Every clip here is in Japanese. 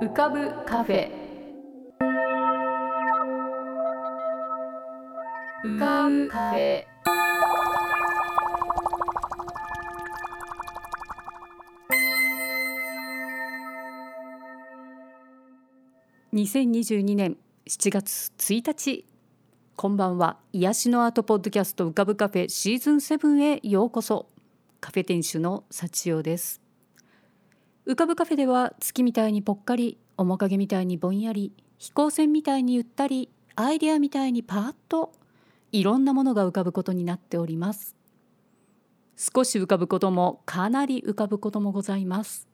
浮かぶカフェ。浮かぶカフェ。2022年7月1日。こんばんは。癒しのアートポッドキャスト浮かぶカフェシーズン7へようこそ。カフェ店主の幸代です。浮かぶカフェでは月みたいにぽっかり面影みたいにぼんやり飛行船みたいにゆったりアイデアみたいにパーッといろんなものが浮かぶことになっております。少し浮かぶこともかなり浮かぶこともございます。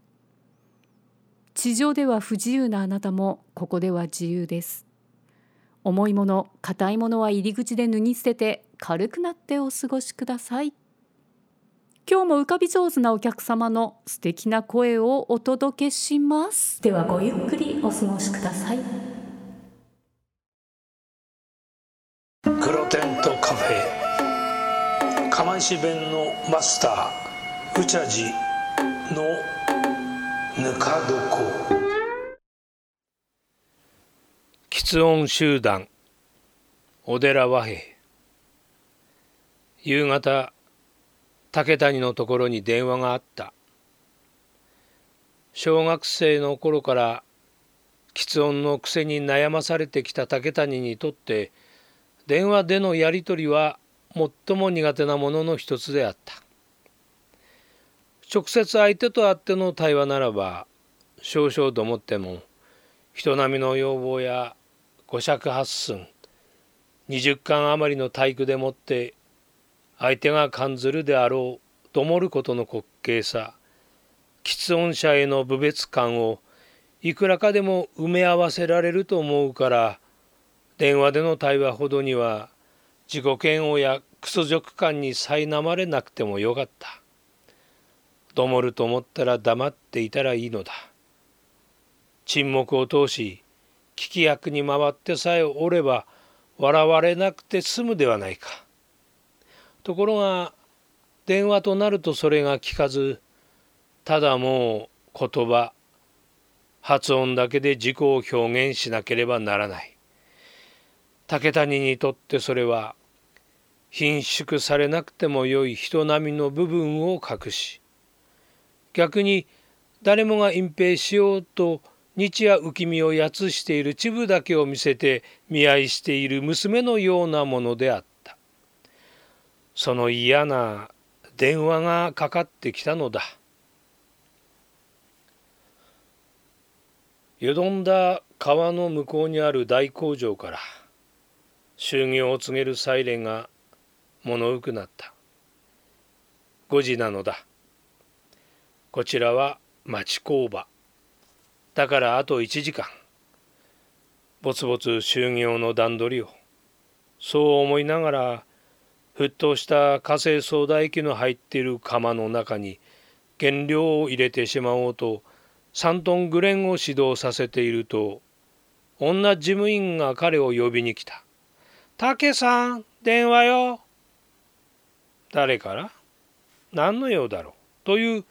地上では不自由なあなたもここでは自由です。重いもの硬いものは入り口で脱ぎ捨てて軽くなってお過ごしください。今日も浮かび上手なお客様の素敵な声をお届けします。ではごゆっくりお過ごしください。黒テントカフェ。釜石弁のマスターうちゃじのぬか床。喫音集団小寺和平。夕方竹谷のところに電話があった。小学生の頃から喫音の癖に悩まされてきた竹谷にとって電話でのやり取りは最も苦手なものの一つであった。直接相手と会っての対話ならば少々と思っても人並みの要望や五尺八寸20巻余りの体育でもって相手が感ずるであろうともることの滑稽さ喫音者への侮蔑感をいくらかでも埋め合わせられると思うから電話での対話ほどには自己嫌悪やクソ辱感に苛まれなくてもよかった。どもると思ったら黙っていたらいいのだ。沈黙を通し聞き役に回ってさえおれば笑われなくて済むではないか。ところが電話となるとそれが聞かずただもう言葉発音だけで自己を表現しなければならない。竹谷にとってそれは貧縮されなくてもよい人並みの部分を隠し逆に誰もが隠蔽しようと日夜浮き身をやつしている秩父だけを見せて見合いしている娘のようなものであったその嫌な電話がかかってきたのだ。よどんだ川の向こうにある大工場から就業を告げるサイレンが物浮くなった。5時なのだ。こちらは町工場。だからあと1時間ぼつぼつ就業の段取りをそう思いながら沸騰した火星ソーダ液の入っている釜の中に原料を入れてしまおうと3トングレンを指導させていると女事務員が彼を呼びに来た。竹さん、電話よ。誰から？何の用だろう？という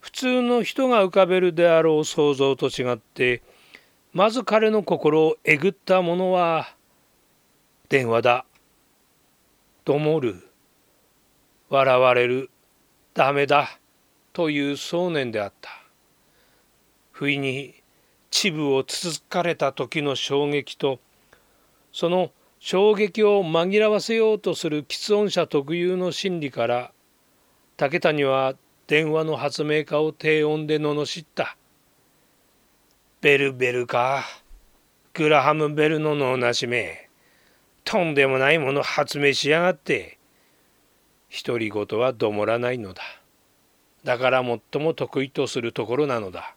普通の人が浮かべるであろう想像と違ってまず彼の心をえぐったものは電話だ。ともる。笑われる。ダメだ。という想念であった。不意に秩父をつつかれた時の衝撃とその衝撃を紛らわせようとする喫音者特有の心理から竹谷は電話の発明家を低音で罵った。ベルベルか。グラハム・ベルの脳なしめ。とんでもないもの発明しやがって。独り言はどもらないのだ。だから最も得意とするところなのだ。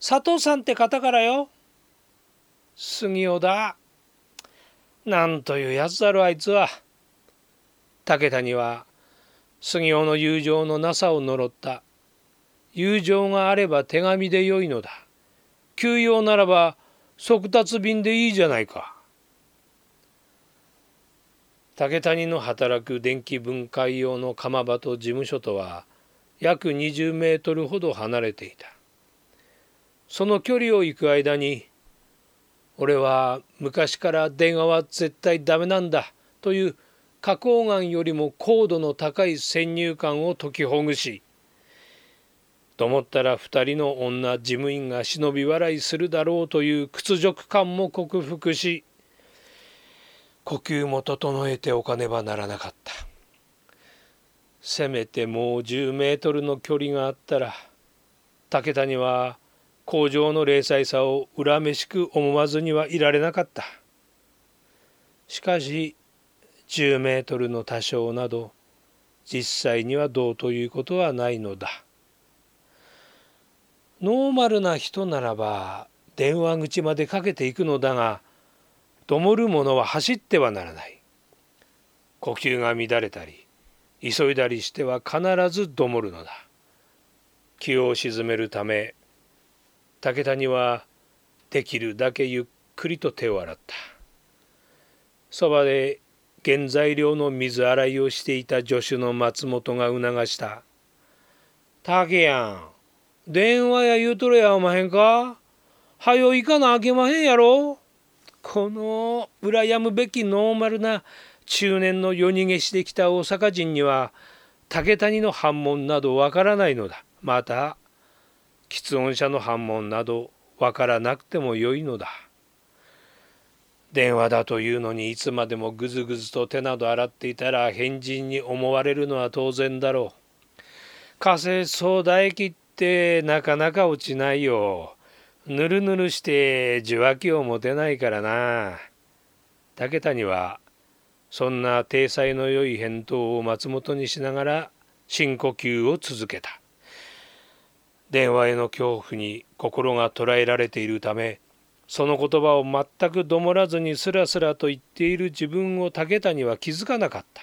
佐藤さんって方からよ。杉尾だ。なんというやつだろあいつは。武田には杉尾の友情のなさを呪った。友情があれば手紙でよいのだ。休養ならば速達便でいいじゃないか。竹谷の働く電気分解用の釜場と事務所とは約20メートルほど離れていた。その距離を行く間に俺は昔から電話は絶対ダメなんだという花崗岩よりも高度の高い先入観を解きほぐしと思ったら2人の女事務員が忍び笑いするだろうという屈辱感も克服し呼吸も整えておかねばならなかった。せめてもう10メートルの距離があったら武田には工場の零細さを恨めしく思わずにはいられなかった。しかし10メートルの多少など実際にはどうということはないのだ。ノーマルな人ならば電話口までかけていくのだが灯る者は走ってはならない。呼吸が乱れたり急いだりしては必ず灯るのだ。気を鎮めるため武田にはできるだけゆっくりと手を洗った。そばで原材料の水洗いをしていた助手の松本が促した「竹やん電話や言うとるやおまへんか？はよ行かなあけまへんやろ？この羨むべきノーマルな中年の夜逃げしてきた大阪人には竹谷の反問などわからないのだ。また喫音者の反問などわからなくてもよいのだ。電話だというのにいつまでもぐずぐずと手など洗っていたら変人に思われるのは当然だろう。火星ソーダ液ってなかなか落ちないよ。ぬるぬるして受話器を持てないからな。武田にはそんな体裁の良い返答を松本にしながら深呼吸を続けた。電話への恐怖に心が捉えられているためその言葉を全くどもらずにスラスラと言っている自分を武田には気づかなかった。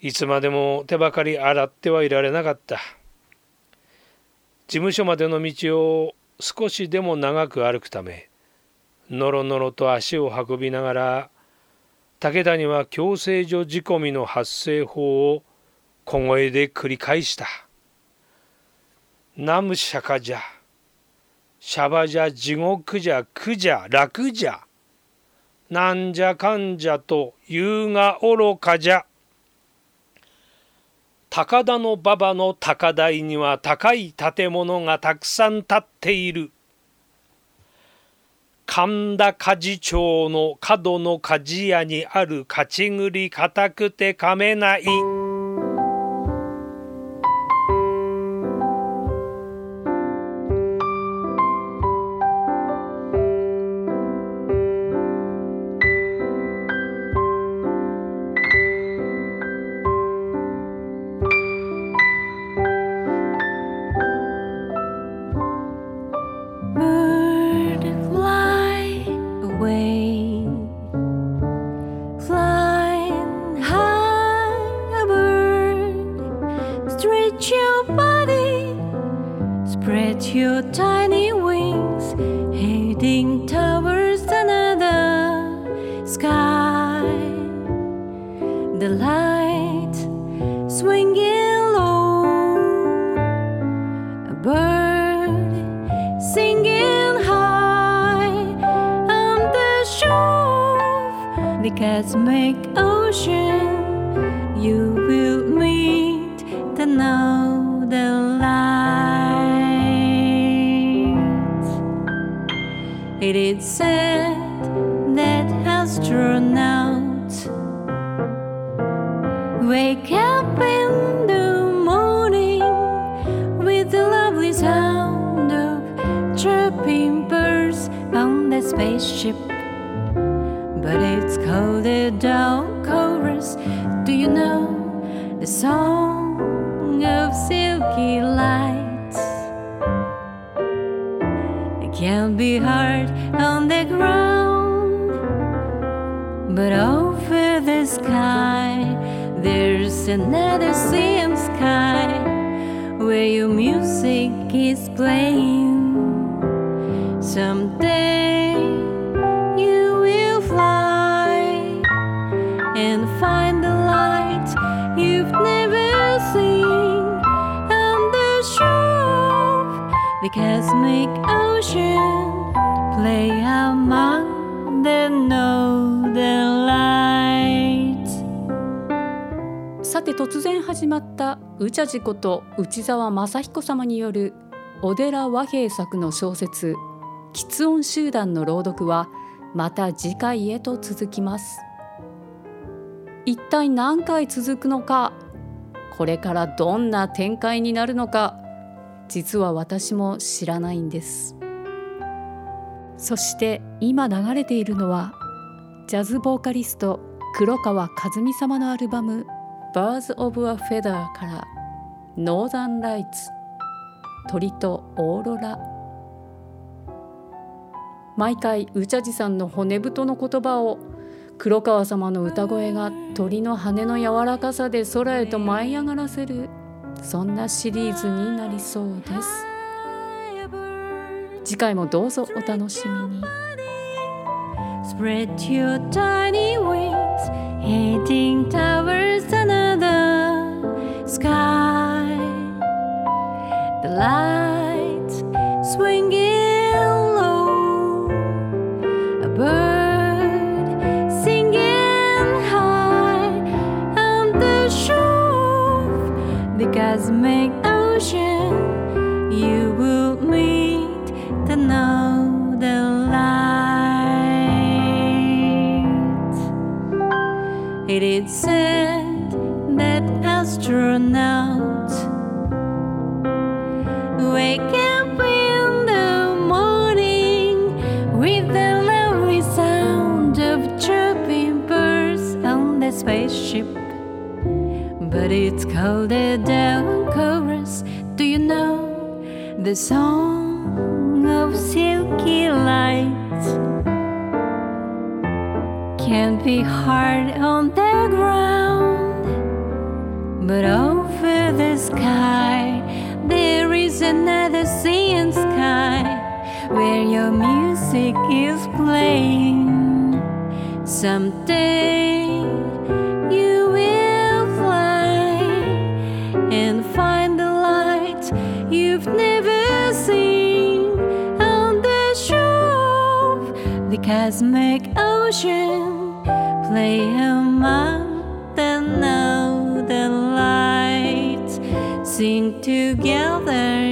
いつまでも手ばかり洗ってはいられなかった。事務所までの道を少しでも長く歩くためのろのろと足を運びながら武田には強制所仕込みの発生法を小声で繰り返した「南無釈迦じゃ」「シャバじゃ地獄じゃ苦じゃ楽じゃ」「なんじゃかんじゃと言うが愚かじゃ」高田の馬場の高台には高い建物がたくさん建っている。神田鍛冶町の角の鍛冶屋にある勝ち栗固くて噛めない。the light swinging low, a bird singing high on the shore. The cats make ocean. You will meet the now the light. It is said. another same sky where your music is playing. Someday you will fly and find the light you've never seen on the shore, the cosmic ocean play among the noise. さて突然始まった宇茶寺こと内澤正彦様による小寺和平作の小説「喫音集団」の朗読はまた次回へと続きます。一体何回続くのかこれからどんな展開になるのか実は私も知らないんです。そして今流れているのはジャズボーカリスト黒川和美様のアルバム「Birds of a Feather」から「ノーザンライツ」鳥とオーロラ。毎回宇茶寺さんの骨太の言葉を黒川様の歌声が鳥の羽の柔らかさで空へと舞い上がらせるそんなシリーズになりそうです。次回もどうぞお楽しみに。Spread your tiny wings heading towards another sky. The lights swinging low A bird singing high. On the shore The cosmic ocean It said that astronauts wake up in the morning with the lovely sound of chirping birds on the spaceship. But it's called a down chorus. Do you know the song of silky light? Can be hard on the ground, but over the sky there is another sea and sky where your music is playing. Someday you will fly and find the light you've never seen on the shore of the cosmic ocean. Play among the northern lights, sing together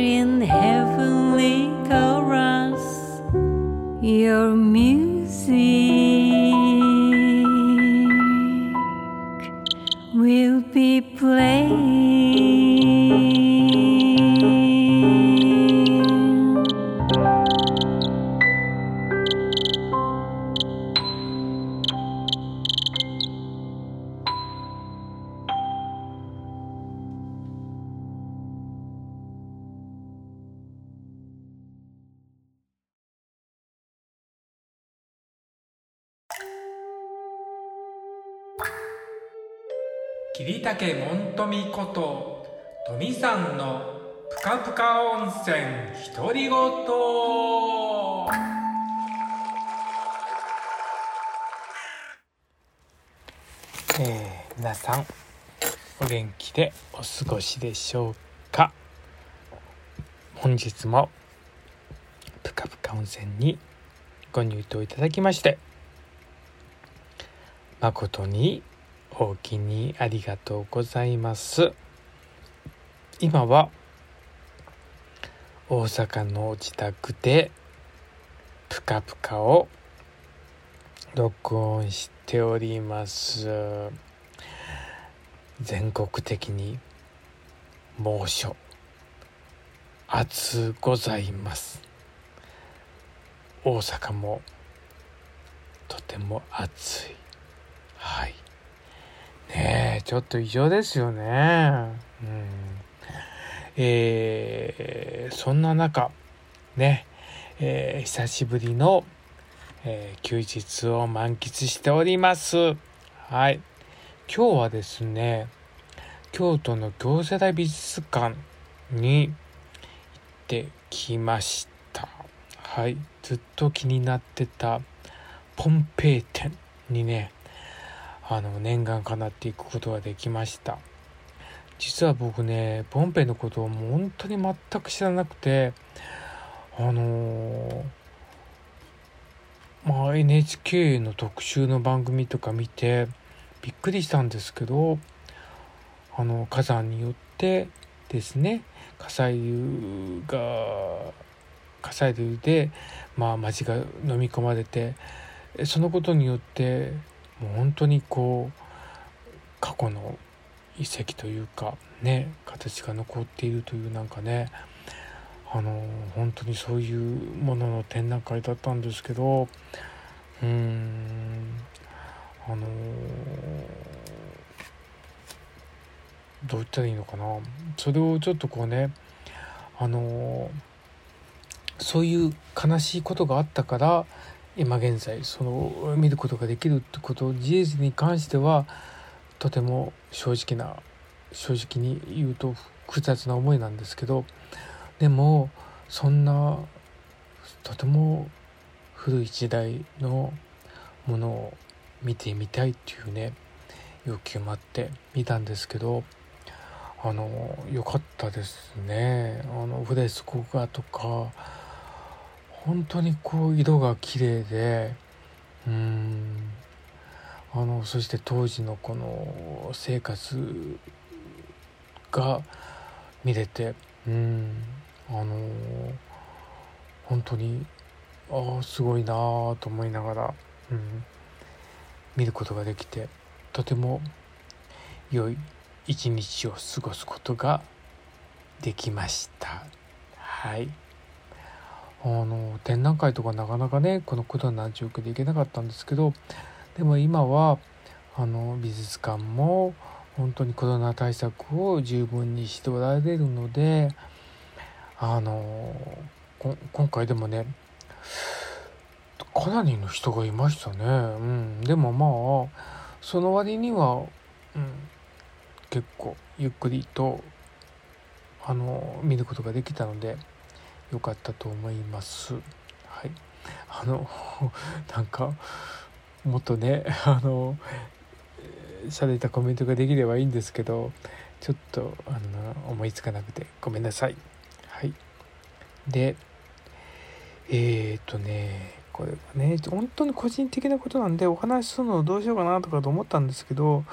桐竹門富こと富さんのぷかぷか温泉独り言。えー、皆さんお元気でお過ごしでしょうか？本日もぷかぷか温泉にご入湯いただきまして誠におおきにありがとうございます。今は大阪の自宅でぷかぷかを録音しております。全国的に猛暑暑ございます。大阪もとても暑い。はい。ねえちょっと異常ですよね。うん。えー、そんな中ね、えー、久しぶりの、えー、休日を満喫しております。はい。今日はですね京都の京セラ美術館に行ってきました。はい。ずっと気になってたポンペイ展にねあの念願かなっていくことができました。実は僕ねポンペイのことをもう本当に全く知らなくてあのまあ NHK の特集の番組とか見てびっくりしたんですけどあの火山によってですね火砕流が火砕流で、まあ、町が飲み込まれてそのことによってもう本当にこう過去の遺跡というかね形が残っているというなんかねあの本当にそういうものの展覧会だったんですけどうーんあのどう言ったらいいのかな。それをちょっとこうねあのそういう悲しいことがあったから今現在その見ることができるってこと事実に関してはとても正直な正直に言うと複雑な思いなんですけどでもそんなとても古い時代のものを見てみたいっていうね欲求もあって見たんですけどあの良かったですね。あのフレスコ画とか本当にこう色が綺麗でうん。あのそして当時のこの生活が見れてうん。あの本当にああすごいなあと思いながら、うん、見ることができてとても良い一日を過ごすことができました。はい。あの展覧会とかなかなかねこのコロナ状況で行けなかったんですけどでも今はあの美術館も本当にコロナ対策を十分にしておられるのであの今回でもねかなりの人がいましたね、うん、でもまあその割には、うん、結構ゆっくりとあの見ることができたので良かったと思います。はい、あの なんかもっとね あのされたコメントができればいいんですけどちょっとあの思いつかなくてごめんなさい。はい、でえっ、とねこれはね本当に個人的なことなんでお話しするのどうしようかなとかと思ったんですけど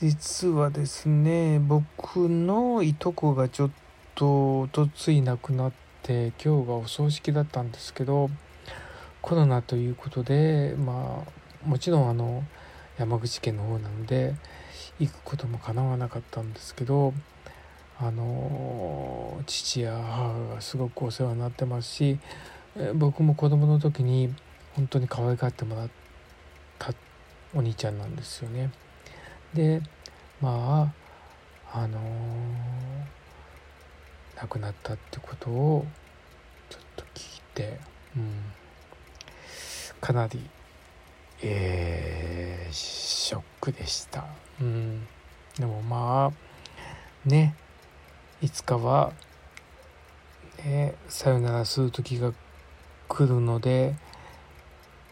実はですね僕のいとこがちょっとおとつい亡くなって今日がお葬式だったんですけどコロナということでまあもちろんあの山口県の方なので行くこともかなわなかったんですけどあの父や母がすごくお世話になってますし僕も子供の時に本当に可愛がってもらったお兄ちゃんなんですよね。でまああのー、亡くなったってことをちょっと聞いて、うん、かなり、えー、ショックでした。うん、でもまあねいつかは、ね、さよならする時が来るので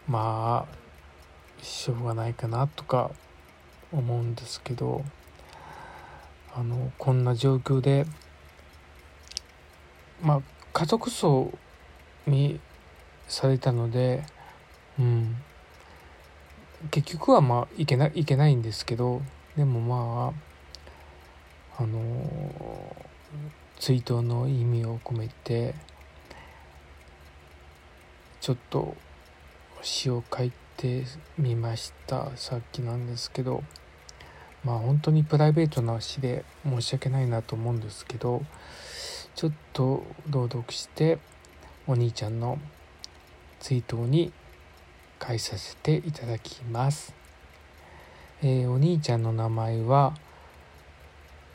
まあしょうがないかなとか思うんですけどあのこんな状況でまあ家族葬にされたので、うん、結局はまあいけないけないんですけどでもまああの追悼の意味を込めてちょっと詩を書いてみましたさっきなんですけど。まあ本当にプライベートな詩で申し訳ないなと思うんですけどちょっと朗読してお兄ちゃんの追悼に返させていただきます、えー、お兄ちゃんの名前は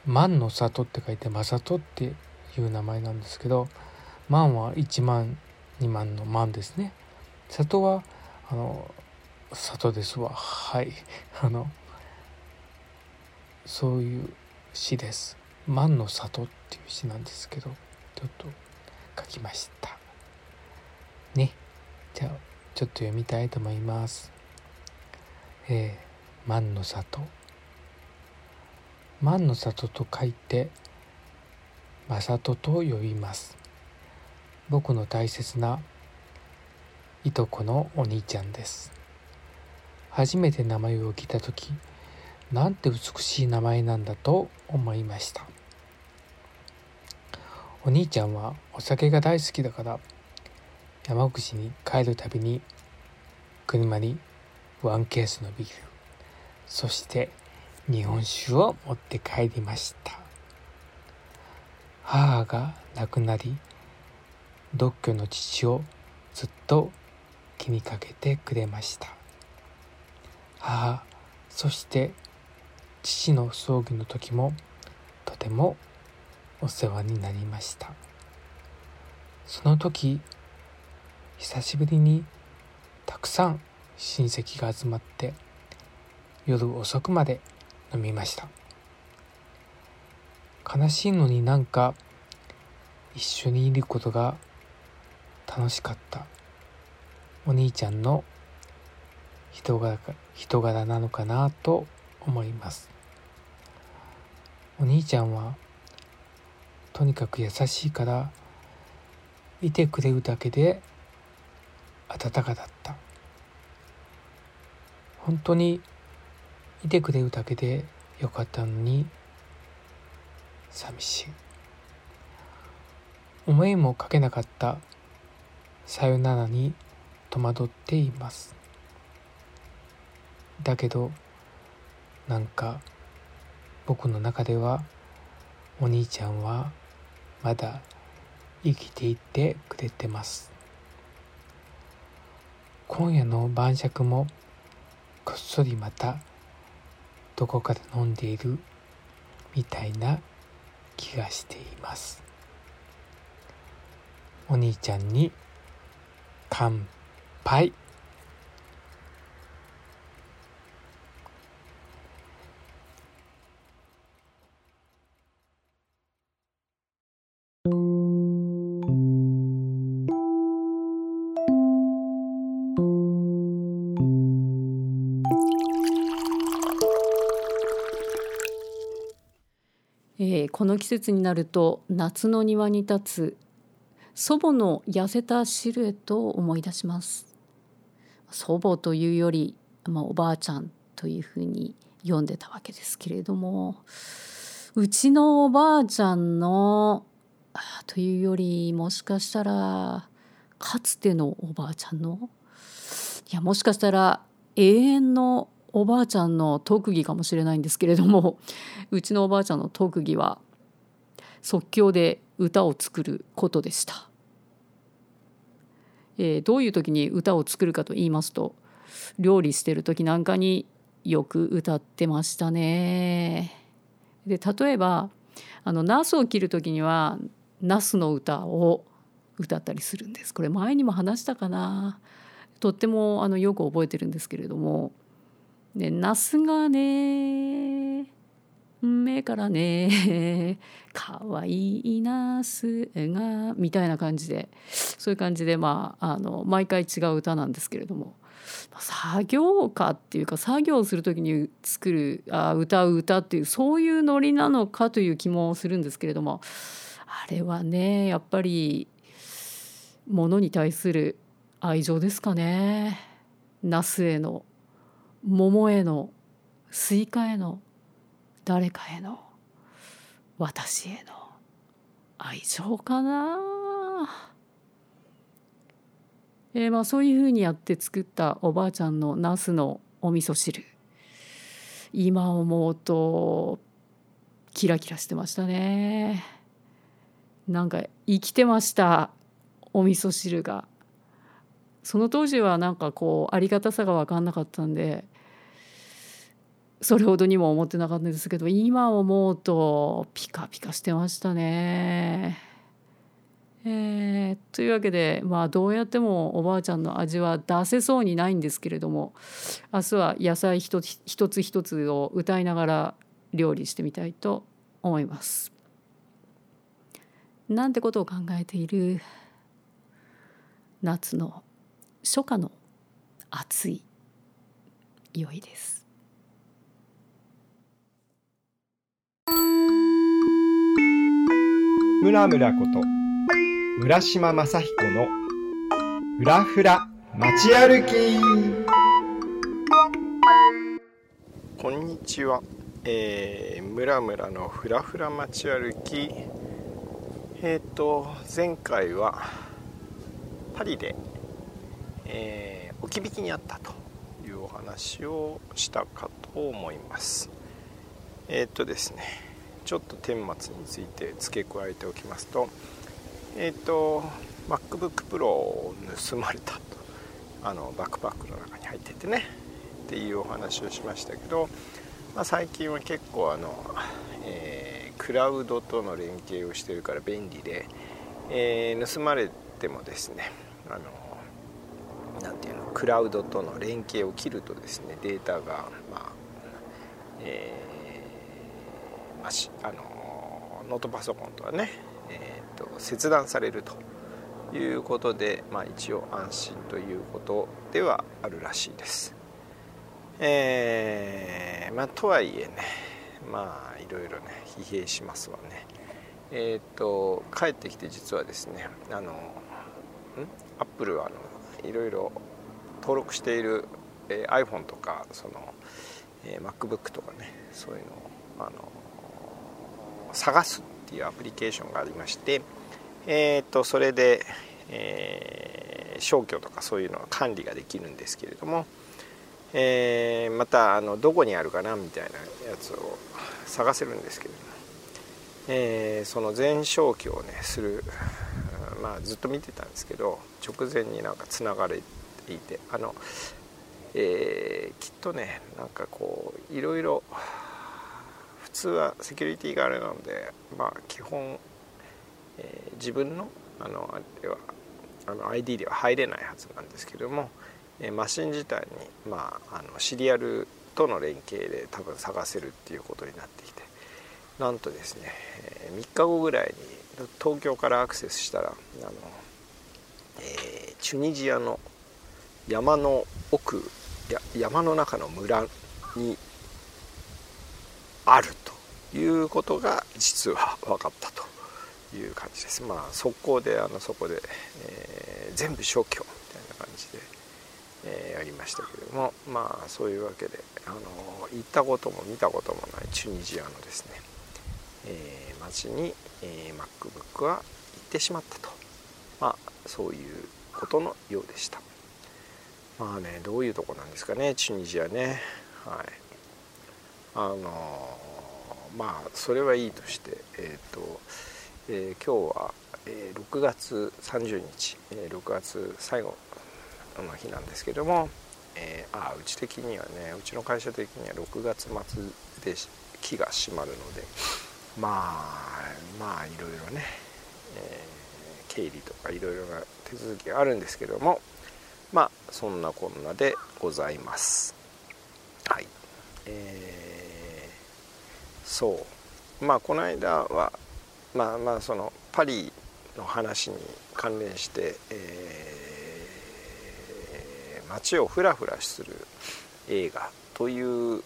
万の里って書いて正人っていう名前なんですけど万は1万2万の万ですね。里はあの里ですわ。はい。あのそういう詩です「万の里」っていう詩なんですけどちょっと書きました。ね。じゃあちょっと読みたいと思います。えー、万の里万の里と書いて「まさと」と呼びます僕の大切ないとこのお兄ちゃんです初めて名前を聞いた時なんて美しい名前なんだと思いました。お兄ちゃんはお酒が大好きだから山口に帰るたびに車にワンケースのビールそして日本酒を持って帰りました。母が亡くなり独居の父をずっと気にかけてくれました。母そして父の葬儀の時もとてもお世話になりました。その時久しぶりにたくさん親戚が集まって夜遅くまで飲みました。悲しいのになんか一緒にいることが楽しかった。お兄ちゃんの人柄人柄なのかなと思います。お兄ちゃんはとにかく優しいからいてくれるだけで温かだった。本当にいてくれるだけでよかったのに寂しい。思いもかけなかった。さよならに戸惑っています。だけどなんか僕の中ではお兄ちゃんはまだ生きていってくれてます。今夜の晩酌もこっそりまたどこかで飲んでいるみたいな気がしています。お兄ちゃんに乾杯。季節になると夏の庭に立つ祖母の痩せたシルエットを思い出します。祖母というより、まあ、おばあちゃんというふうに読んでたわけですけれどもうちのおばあちゃんのというよりもしかしたらかつてのおばあちゃんのいやもしかしたら永遠のおばあちゃんの特技かもしれないんですけれどもうちのおばあちゃんの特技は即興で歌を作ることでした。えーどういう時に歌を作るかと言いますと料理してる時なんかによく歌ってましたね。で例えばあのナスを切る時にはナスの歌を歌ったりするんです。これ前にも話したかな。とってもあのよく覚えてるんですけれども「でナスがね目からね かわいいナスが」みたいな感じで。そういう感じでまああの毎回違う歌なんですけれども。作業歌っていうか作業する時に作るあ歌う歌っていうそういうノリなのかという気もするんですけれども。あれはねやっぱりものに対する愛情ですかね。ナスへの桃へのスイカへの誰かへの私への愛情かな？えーまあそういうふうにやって作ったおばあちゃんのナスのお味噌汁。今思うとキラキラしてましたね。なんか生きてましたお味噌汁が。その当時はなんかこうありがたさが分かんなかったんでそれほどにも思ってなかったんですけど今思うとピカピカしてましたね。えーというわけでまあどうやってもおばあちゃんの味は出せそうにないんですけれども明日は野菜一つ一つつを歌いながら料理してみたいと思います。なんてことを考えている？夏の初夏の暑い良いです。ムラムラこと村島正彦のふらふら街歩き。こんにちは、えー、村々のふらふら街歩き。えっ、ー、と前回はパリで、えー、置き引きにあったというお話をしたかと思います。えっ、とですねちょっと顛末について付け加えておきますとえっ、と MacBookPro を盗まれたとあのバックパックの中に入っててねっていうお話をしましたけど、まあ、最近は結構あの、えー、クラウドとの連携をしてるから便利で、えー、盗まれてもですねあのなていうのクラウドとの連携を切るとですねデータがまあえー、まあ、あのノートパソコンとはね、えーと、切断されるということで、まあ、一応安心ということではあるらしいです。えー、まあとはいえねまあいろいろね疲弊しますわねえっ、ー、と帰ってきて実はですねあのん？アップルはあのいろいろ登録している、えー、iPhone とかその、えー、MacBook とかねそういうのをあの探すっていうアプリケーションがありましてえ、ー、とそれで、えー、消去とかそういうのは管理ができるんですけれどもえー、またあのどこにあるかなみたいなやつを探せるんですけれども、えー、その全消去をねする、まあ、ずっと見てたんですけど直前になんかつながれていてあの、えー、きっとねなんかこういろいろ普通はセキュリティがあれなのでまあ基本、えー、自分のあのあれはあの ID では入れないはずなんですけどもマシン自体に、まあ、あのシリアルとの連携で多分探せるっていうことになってきてなんとですね3日後ぐらいに東京からアクセスしたらあの、えー、チュニジアの山の奥や山の中の村にあるということが実は分かったという感じです。まあ速攻であのそこで、えー、全部消去みたいな感じで。えー、やりましたけれどもまあそういうわけであの行ったことも見たこともないチュニジアのですね、えー、町に、えー、MacBook は行ってしまったとまあそういうことのようでしたまあねどういうとこなんですかねチュニジアねはいあのまあそれはいいとしてえっ、と、え今日は、え6月30日、え6月最後の日なんですけども、えー、あうち的にはねうちの会社的には6月末で木が閉まるのでまあまあいろいろね、えー、経理とかいろいろな手続きがあるんですけどもまあそんなこんなでございます。はい。えー、そう。まあこの間はまあまあそのパリの話に関連して、えー街をふらふらする映画という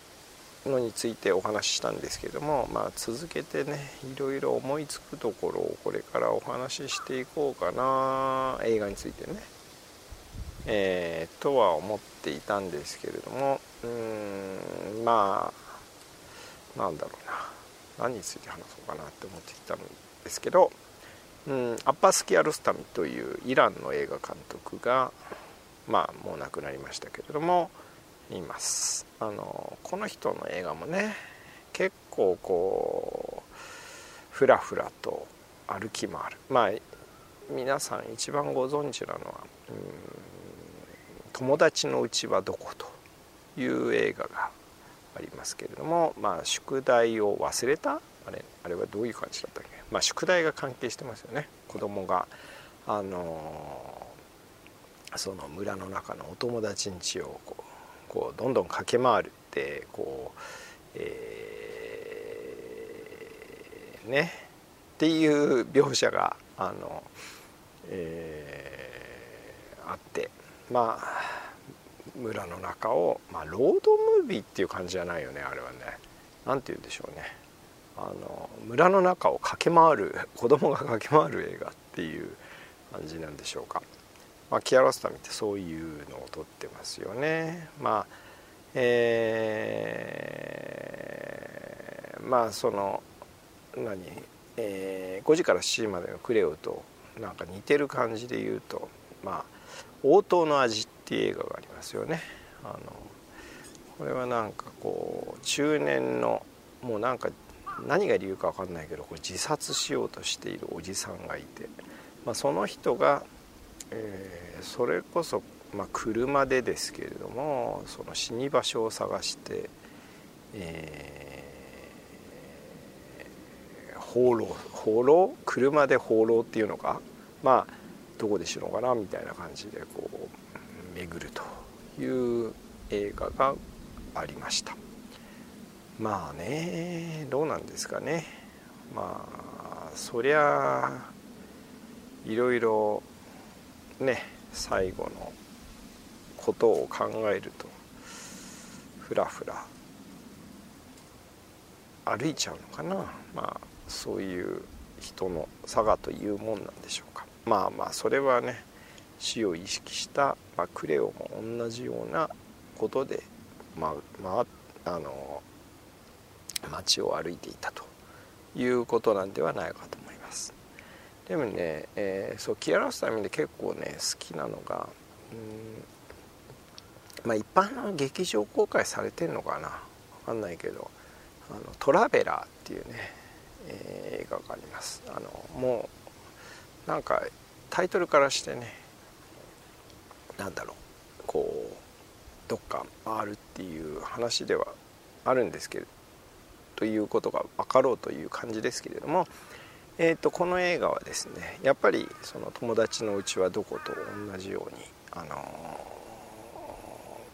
のについてお話ししたんですけども、まあ、続けてねいろいろ思いつくところをこれからお話ししていこうかな映画についてね、えー、とは思っていたんですけれどもうんまあなんだろうな何について話そうかなって思っていたんですけどうんアッパス・キアルスタミというイランの映画監督がまあもう亡くなりましたけれどもいますあのこの人の映画もね結構こうふらふらと歩き回るまあ皆さん一番ご存知なのは「うん友達のうちはどこ?」という映画がありますけれどもまあ宿題を忘れたあれあれはどういう感じだったっけ？まあ宿題が関係してますよね。子供があのその村の中のお友達ん家をこうこうどんどん駆け回るってこう、えー、ねっていう描写があの、えー、あってまあ村の中を、まあ、ロードムービーっていう感じじゃないよねあれはね何て言うんでしょうねあの村の中を駆け回る子供が駆け回る映画っていう感じなんでしょうか。まあ、キアロスタミってそういうのを撮ってますよね。まあえー、まあその何、えー、5時から7時までのクレオとなんか似てる感じで言うとまあ応答の味っっていう映画がありますよね。あのこれはなんかこう中年のもうなんか何が理由か分かんないけどこれ自殺しようとしているおじさんがいて、まあ、その人が、えー、それこそ、まあ、車でですけれどもその死に場所を探して、えー、放浪放浪？車で放浪っていうのか？まあどこで死のかな？みたいな感じでこう巡るという映画がありました。まあねどうなんですかね。まあそりゃいろいろね最後のことを考えるとふらふら歩いちゃうのかな。まあそういう人の差がというもんなんでしょうか。まあまあそれはね死を意識した、まあ、クレオも同じようなことでまあまああの街を歩いていたということなんではないかと思います。でもね、えー、そうキアラスタイムで結構ね好きなのがうんまあ一般の劇場公開されてんのかな。分かんないけど「あのトラベラー」っていうね、えー、映画があります。あのもうなんかタイトルからしてねなんだろう。こうどっか回るっていう話ではあるんですけどということが分かろうという感じですけれども、えーと、この映画はですねやっぱりその友達のうちはどこと同じように、あの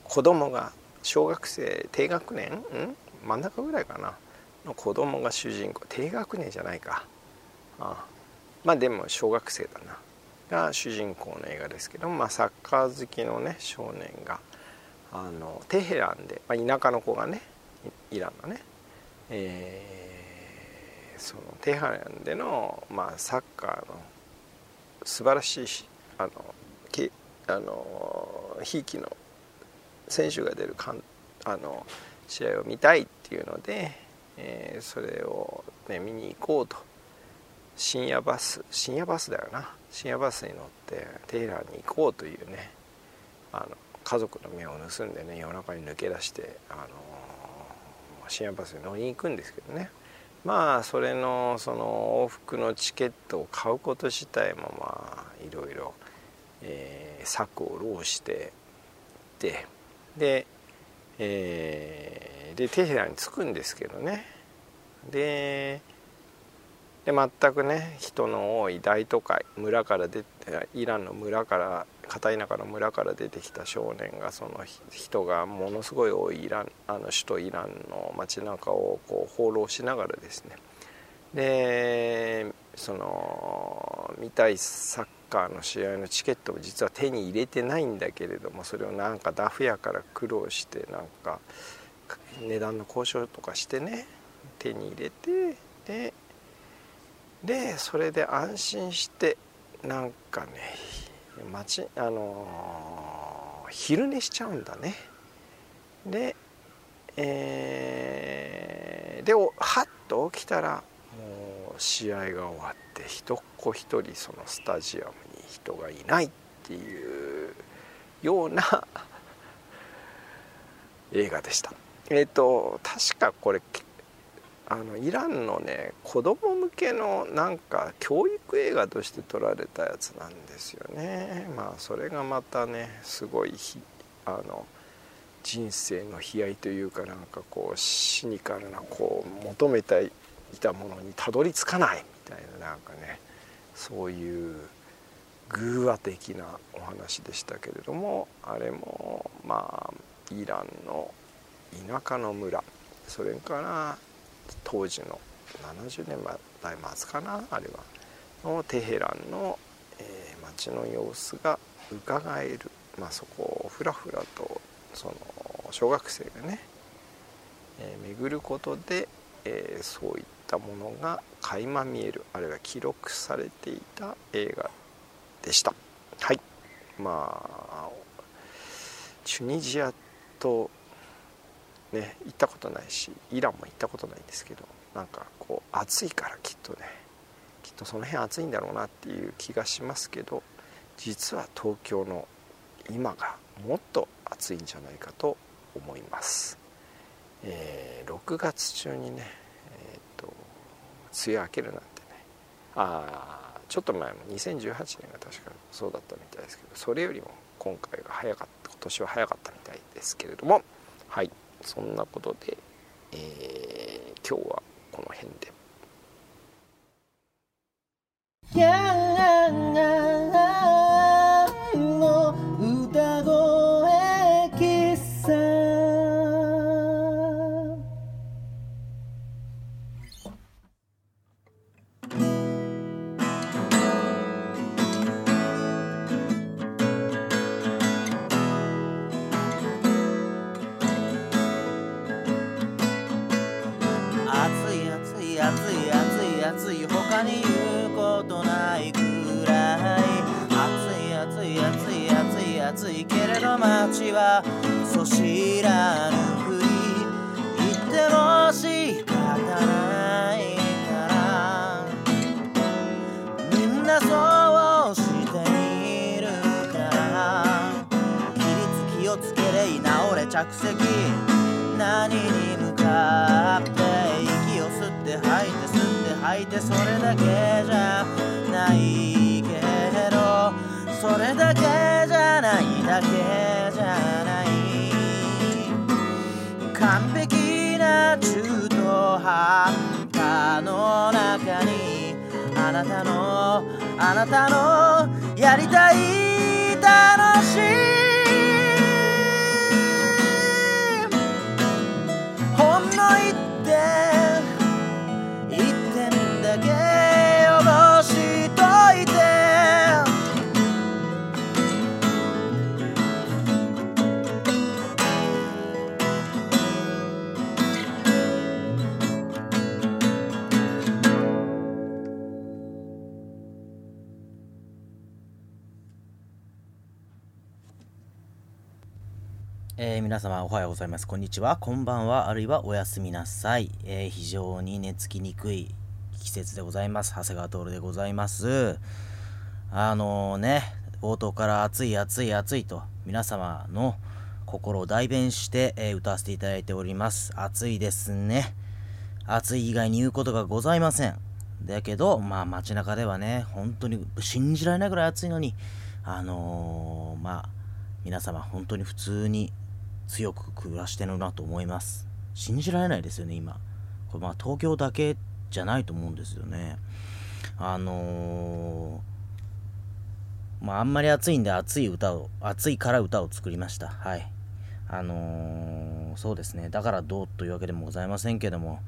ー、子供が小学生低学年ん？真ん中ぐらいかな？の子供が主人公。低学年じゃないか。あまあでも小学生だな。が主人公の映画ですけど、まあ、サッカー好きのね少年があのテヘランで、まあ、田舎の子がねイランのねえー、そのテハランでの、まあ、サッカーの素晴らしいあのきあのひいきの選手が出るかんあの試合を見たいっていうので、えー、それを、ね、見に行こうと深夜バス深夜バスだよな。深夜バスに乗ってテヘランに行こうというね。あの家族の目を盗んでね夜中に抜け出してあの深夜バスに乗りに行くんですけどね。まあそれのその往復のチケットを買うこと自体もまあいろいろ、え、策を浪してでで,、えー、でテヘランに着くんですけどね。でで全くね人の多い大都会村から出てイランの村から片田舎の村から出てきた少年がその人がものすごい多いイランあの首都イランの街中をこう放浪しながらですね。でその見たいサッカーの試合のチケットを実は手に入れてないんだけれどもそれをなんかダフ屋から苦労してなんか値段の交渉とかしてね手に入れてででそれで安心してなんかね街あのー、昼寝しちゃうんだね。でえー、ではっと起きたらもう試合が終わって一っ子一人そのスタジアムに人がいないっていうような 映画でした。えっ、ー、と確かこれあのイランのね子供向けのなんか教育映画として撮られたやつなんですよね。まあそれがまたねすごいあの人生の悲哀というかなんかこうシニカルなこう求めていたものにたどり着かないみたいななんかねそういう偶話的なお話でしたけれどもあれもまあイランの田舎の村それから当時の70年代末かなあれは。のテヘランの、えー、街の様子が伺える、まあ、そこをふらふらとその小学生がね、えー、巡ることで、えー、そういったものが垣間見える。あるいは記録されていた映画でした。はい。まあチュニジアとね行ったことないしイランも行ったことないんですけどなんかこう暑いからきっとねきっとその辺暑いんだろうなっていう気がしますけど実は東京の今がもっと暑いんじゃないかと思います、えー、6月中にね、えーと、梅雨明けるなんてねああちょっと前も2018年が確かそうだったみたいですけどそれよりも今回が早かった今年は早かったみたいですけれどもそんなことで、えー、今日はこの辺で。暑いけれど街はそ知らぬふり言っても仕方ないからみんなそうしているから規律気をつけれいな俺着席。何に向かって息を吸って吐いて吸って吐いてそれだけじゃないけれどそれだけじゃだけじゃない完璧な中途半端の中にあなたのあなたのやりたい楽しい。ほんの一点。えー、皆様おはようございます。こんにちは。こんばんは。あるいはおやすみなさい。えー、非常に寝つきにくい季節でございます。長谷川徹でございます。あのー、ね、冒頭から暑い暑い暑いと皆様の心を代弁して、えー、歌わせていただいております。暑いですね。暑い以外に言うことがございません。だけど、まあ街中ではね、本当に信じられないぐらい暑いのに、あのー、まあ皆様本当に普通に強く暮らしてるなと思います。信じられないですよね今。これまあ東京だけじゃないと思うんですよね。あのー、まああんまり暑いんで暑い歌を暑いから歌を作りました。はい。あのー、そうですね。だからどうというわけでもございませんけども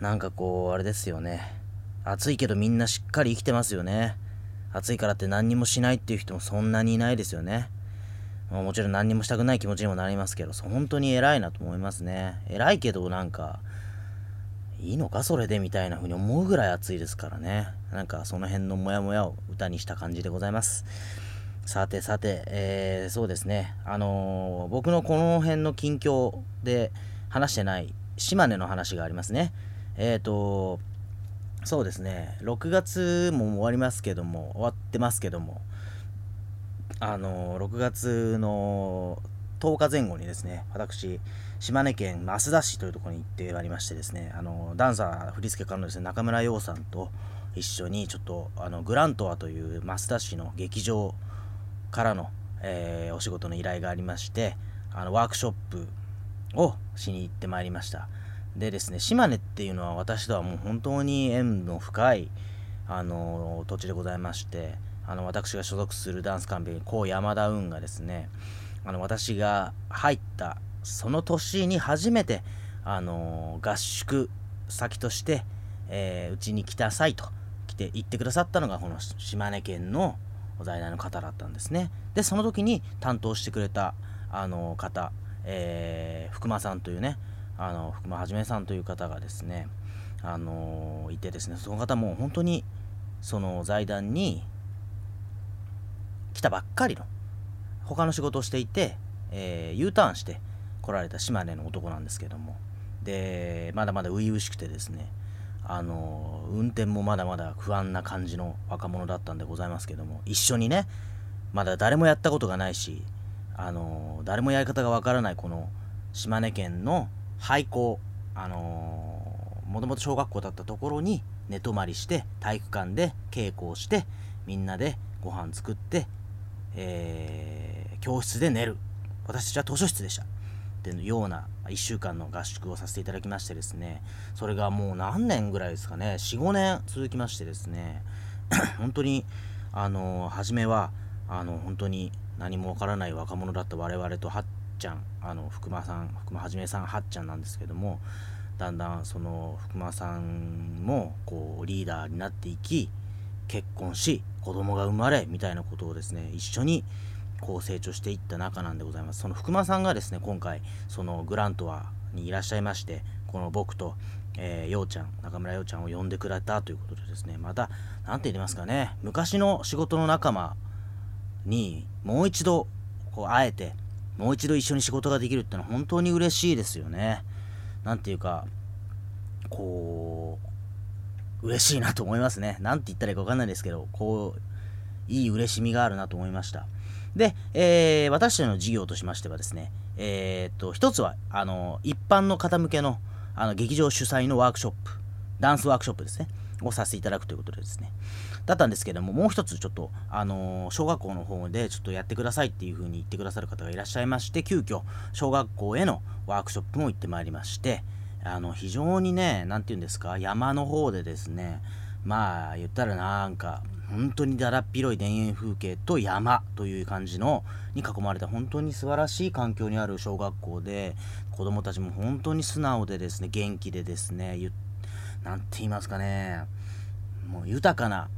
なんかこうあれですよね。暑いけどみんなしっかり生きてますよね。暑いからって何にもしないっていう人もそんなにいないですよね。まもちろん何にもしたくない気持ちにもなりますけど、本当に偉いなと思いますね。偉いけどなんか、いいのかそれでみたいな風に思うぐらい暑いですからね。なんかその辺のモヤモヤを歌にした感じでございます。さてさて、えー、そうですね。あのー、僕のこの辺の近況で話してない島根の話がありますね。えっ、ー、と、そうですね。6月も終わりますけども、終わってますけども、あの6月の10日前後にですね、私、島根県益田市というところに行ってまいりましてですね、あのダンサー、振付家のですね、中村洋さんと一緒に、ちょっと、あのグラントアという益田市の劇場からの、えー、お仕事の依頼がありまして、あのワークショップをしに行ってまいりました。でですね、島根っていうのは私とはもう本当に縁の深い、あの土地でございまして、あの私が所属するダンスカンペ高山田運がですねあの私が入ったその年に初めてあの合宿先として、えー、に来たさいと来て行ってくださったのがこの島根県の在来の方だったんですね。でその時に担当してくれたあの方、えー、福間さんというねあの福間はじめさんという方がですねあのいてですねその方も本当にその財団に来たばっかりの他の仕事をしていて、えー、U ターンして来られた島根の男なんですけども。でまだまだ初々しくてですねあの運転もまだまだ不安な感じの若者だったんでございますけども一緒にねまだ誰もやったことがないしあの誰もやり方がわからないこの島根県の廃校あのもともと小学校だったところに寝泊まりして体育館で稽古をしてみんなでご飯作って、えー、教室で寝る。私たちは図書室でした。っていうような1週間の合宿をさせていただきましてですね。それがもう何年ぐらいですかね。45年続きましてですね。本当にあの初めはあの本当に何もわからない若者だった我々とはっちゃんあの福間さん福間はじめさんはっちゃんなんですけどもだんだんその福間さんもこうリーダーになっていき結婚し子供が生まれみたいなことをですね一緒にこう成長していった中なんでございます。その福間さんがですね今回そのグラントワにいらっしゃいましてこの僕と、えー、ようちゃん中村ようちゃんを呼んでくれたということでですねまた何て言いますかね昔の仕事の仲間にもう一度こう会えてもう一度一緒に仕事ができるってのは本当に嬉しいですよね。何ていうかこう嬉しいなと思いますね。何て言ったらいいか分かんないですけどこういい嬉しみがあるなと思いました。で、えー、私たちの事業としましてはですね、えー、っと、一つは、あの、一般の方向けの、あの、劇場主催のワークショップ、ダンスワークショップですね、をさせていただくということでですね、だったんですけども、もう一つちょっと、あの小学校の方でちょっとやってくださいっていう風に言ってくださる方がいらっしゃいまして、急遽、小学校へのワークショップも行ってまいりまして、あの、非常にね、何て言うんですか、山の方でですね、まあ、言ったらなんか、本当にだらっ広い田園風景と山という感じのに囲まれた本当に素晴らしい環境にある小学校で子どもたちも本当に素直でですね元気でですね何て言いますかねもう豊かな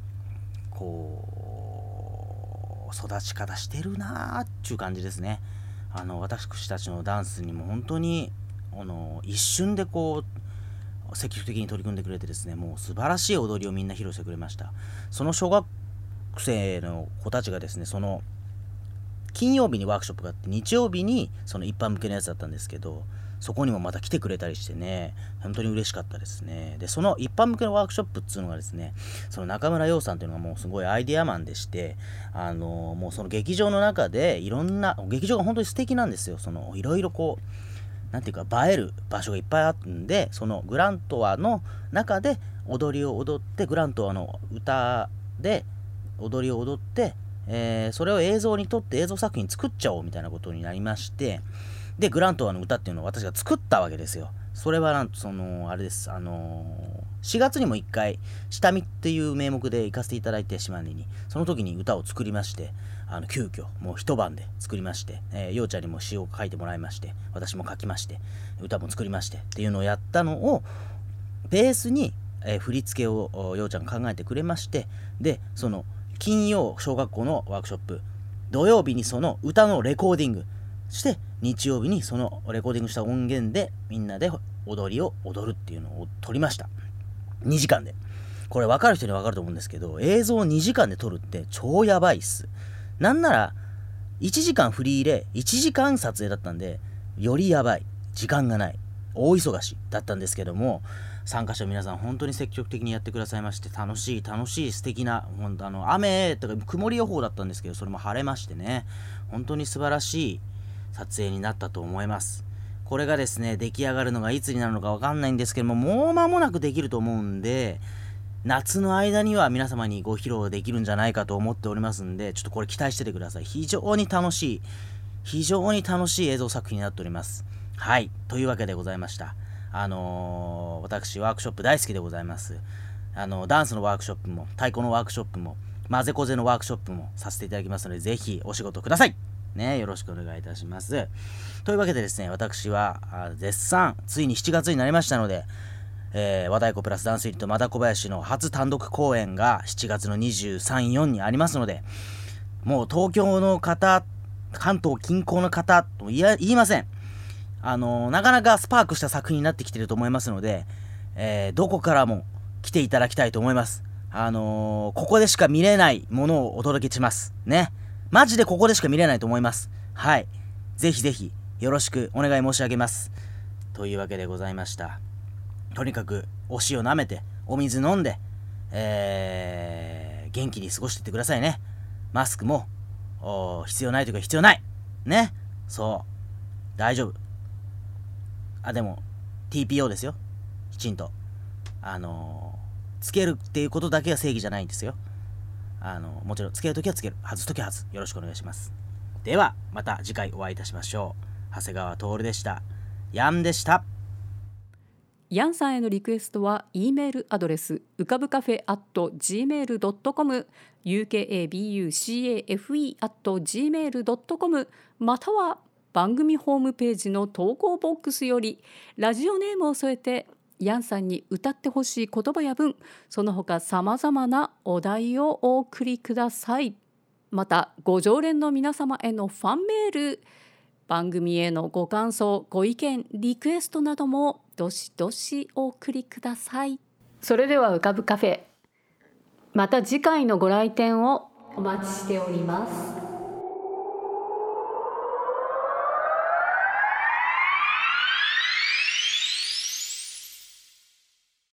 こう育ち方してるなーっていう感じですね。あの私たちのダンスにも本当にあの一瞬でこう積極的に取り組んでくれてですねもう素晴らしい踊りをみんな披露してくれました。その小学生の子たちがですねその金曜日にワークショップがあって日曜日にその一般向けのやつだったんですけどそこにもまた来てくれたりしてね本当に嬉しかったですね。でその一般向けのワークショップっていうのがですねその中村洋さんっていうのがもうすごいアイデアマンでしてあのもうその劇場の中でいろんな劇場が本当に素敵なんですよ。そのいろいろこう何ていうか映える場所がいっぱいあるんでそのグラントワの中で踊りを踊ってグラントワの歌で踊りを踊って、えー、それを映像に撮って映像作品作っちゃおうみたいなことになりましてでグラントワの歌っていうのを私が作ったわけですよ。それはなんとそのあれです。あのー、4月にも1回下見っていう名目で行かせていただいて島根に。その時に歌を作りまして。あの急遽もう一晩で作りまして、えー、ようちゃんにも詩を書いてもらいまして私も書きまして歌も作りましてっていうのをやったのをベースに、えー、振り付けをようちゃん考えてくれましてでその金曜小学校のワークショップ土曜日にその歌のレコーディングして日曜日にそのレコーディングした音源でみんなで踊りを踊るっていうのを撮りました。2時間で。これ分かる人には分かると思うんですけど映像を2時間で撮るって超やばいっす。なんなら、1時間フリーで、1時間撮影だったんで、よりやばい。時間がない。大忙しだったんですけども、参加者皆さん本当に積極的にやってくださいまして、楽しい、楽しい、素敵な、本当あの、雨とか曇り予報だったんですけど、それも晴れましてね、本当に素晴らしい撮影になったと思います。これがですね、出来上がるのがいつになるのかわかんないんですけども、もう間もなくできると思うんで、夏の間には皆様にご披露できるんじゃないかと思っておりますんで、ちょっとこれ期待しててください。非常に楽しい、非常に楽しい映像作品になっております。はい。というわけでございました。あのー、私、ワークショップ大好きでございます。あの、ダンスのワークショップも、太鼓のワークショップも、混ぜこぜのワークショップもさせていただきますので、ぜひお仕事ください。ね、よろしくお願いいたします。というわけでですね、私は絶賛、ついに7月になりましたので、えー、和太鼓プラスダンスユニット和田小林の初単独公演が7月の23、4にありますので、もう東京の方、関東近郊の方と言いません。あのー、なかなかスパークした作品になってきてると思いますので、えー、どこからも来ていただきたいと思います。あの、ここでしか見れないものをお届けします。ね。マジでここでしか見れないと思いますはいぜひぜひよろしくお願い申し上げますというわけでございましたとにかくお塩舐めてお水飲んでえー、元気に過ごしていってくださいね。マスクも必要ないというか必要ない。ね。そう。大丈夫。あでも TPO ですよ。きちんと。あのー、つけるっていうことだけが正義じゃないんですよ。あのー、もちろんつけるときはつける。外すときは外す。よろしくお願いします。ではまた次回お会いいたしましょう。長谷川徹でした。ヤンでした。ヤンさんへのリクエストは E メールアドレスうかぶカフェ at gmail.com ukabucafe at gmail.com または番組ホームページの投稿ボックスよりラジオネームを添えてヤンさんに歌ってほしい言葉や文その他さまざまなお題をお送りください。またご常連の皆様へのファンメール番組へのご感想ご意見リクエストなどもどしどしお送りください。それでは浮かぶカフェ。また次回のご来店をお待ちしております。